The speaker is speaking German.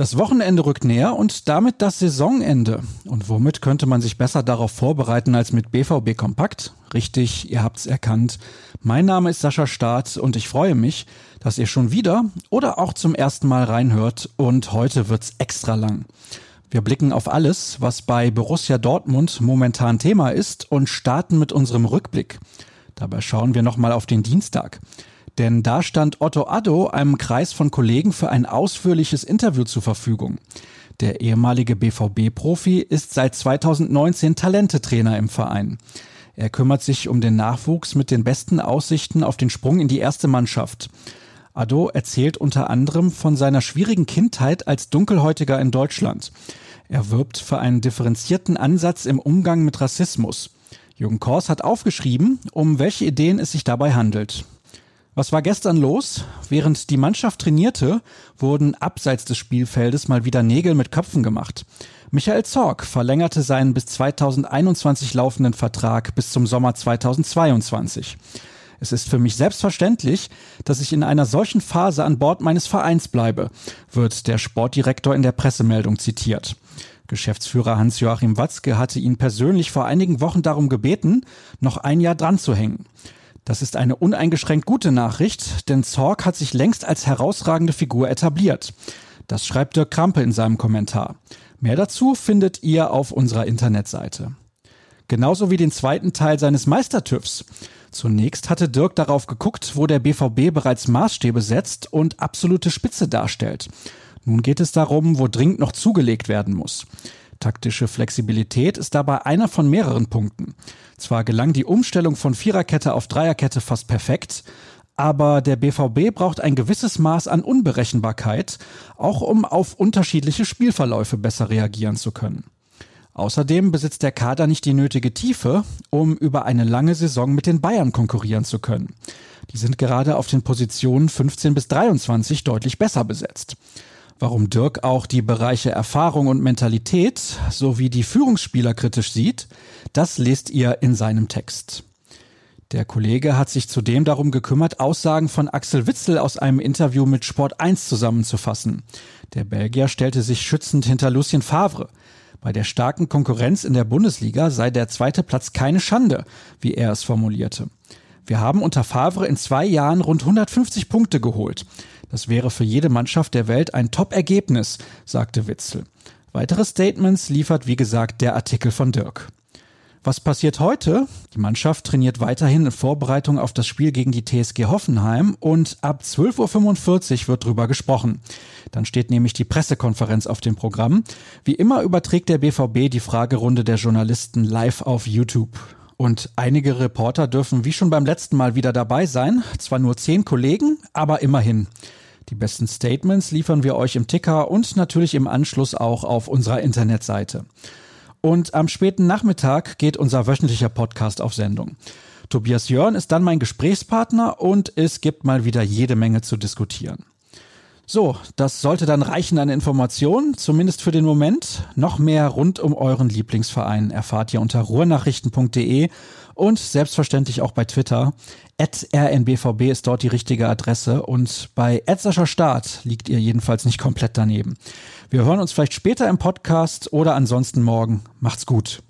Das Wochenende rückt näher und damit das Saisonende. Und womit könnte man sich besser darauf vorbereiten als mit BVB Kompakt? Richtig, ihr habt's erkannt. Mein Name ist Sascha Staat und ich freue mich, dass ihr schon wieder oder auch zum ersten Mal reinhört und heute wird's extra lang. Wir blicken auf alles, was bei Borussia Dortmund momentan Thema ist und starten mit unserem Rückblick. Dabei schauen wir nochmal auf den Dienstag. Denn da stand Otto Addo einem Kreis von Kollegen für ein ausführliches Interview zur Verfügung. Der ehemalige BVB-Profi ist seit 2019 Talentetrainer im Verein. Er kümmert sich um den Nachwuchs mit den besten Aussichten auf den Sprung in die erste Mannschaft. Addo erzählt unter anderem von seiner schwierigen Kindheit als Dunkelhäutiger in Deutschland. Er wirbt für einen differenzierten Ansatz im Umgang mit Rassismus. Jürgen Kors hat aufgeschrieben, um welche Ideen es sich dabei handelt. Was war gestern los? Während die Mannschaft trainierte, wurden abseits des Spielfeldes mal wieder Nägel mit Köpfen gemacht. Michael Zorg verlängerte seinen bis 2021 laufenden Vertrag bis zum Sommer 2022. Es ist für mich selbstverständlich, dass ich in einer solchen Phase an Bord meines Vereins bleibe, wird der Sportdirektor in der Pressemeldung zitiert. Geschäftsführer Hans-Joachim Watzke hatte ihn persönlich vor einigen Wochen darum gebeten, noch ein Jahr dran zu hängen. Das ist eine uneingeschränkt gute Nachricht, denn Zorg hat sich längst als herausragende Figur etabliert. Das schreibt Dirk Krampe in seinem Kommentar. Mehr dazu findet ihr auf unserer Internetseite. Genauso wie den zweiten Teil seines Meistertüffs. Zunächst hatte Dirk darauf geguckt, wo der BVB bereits Maßstäbe setzt und absolute Spitze darstellt. Nun geht es darum, wo dringend noch zugelegt werden muss. Taktische Flexibilität ist dabei einer von mehreren Punkten. Zwar gelang die Umstellung von Viererkette auf Dreierkette fast perfekt, aber der BVB braucht ein gewisses Maß an Unberechenbarkeit, auch um auf unterschiedliche Spielverläufe besser reagieren zu können. Außerdem besitzt der Kader nicht die nötige Tiefe, um über eine lange Saison mit den Bayern konkurrieren zu können. Die sind gerade auf den Positionen 15 bis 23 deutlich besser besetzt. Warum Dirk auch die Bereiche Erfahrung und Mentalität sowie die Führungsspieler kritisch sieht, das lest ihr in seinem Text. Der Kollege hat sich zudem darum gekümmert, Aussagen von Axel Witzel aus einem Interview mit Sport 1 zusammenzufassen. Der Belgier stellte sich schützend hinter Lucien Favre. Bei der starken Konkurrenz in der Bundesliga sei der zweite Platz keine Schande, wie er es formulierte. Wir haben unter Favre in zwei Jahren rund 150 Punkte geholt. Das wäre für jede Mannschaft der Welt ein Top-Ergebnis, sagte Witzel. Weitere Statements liefert, wie gesagt, der Artikel von Dirk. Was passiert heute? Die Mannschaft trainiert weiterhin in Vorbereitung auf das Spiel gegen die TSG Hoffenheim und ab 12.45 Uhr wird drüber gesprochen. Dann steht nämlich die Pressekonferenz auf dem Programm. Wie immer überträgt der BVB die Fragerunde der Journalisten live auf YouTube. Und einige Reporter dürfen wie schon beim letzten Mal wieder dabei sein. Zwar nur zehn Kollegen, aber immerhin. Die besten Statements liefern wir euch im Ticker und natürlich im Anschluss auch auf unserer Internetseite. Und am späten Nachmittag geht unser wöchentlicher Podcast auf Sendung. Tobias Jörn ist dann mein Gesprächspartner und es gibt mal wieder jede Menge zu diskutieren. So, das sollte dann reichen an Informationen, zumindest für den Moment. Noch mehr rund um euren Lieblingsverein erfahrt ihr unter ruhrnachrichten.de und selbstverständlich auch bei Twitter. rnbvb ist dort die richtige Adresse und bei Edsascher Start liegt ihr jedenfalls nicht komplett daneben. Wir hören uns vielleicht später im Podcast oder ansonsten morgen. Macht's gut.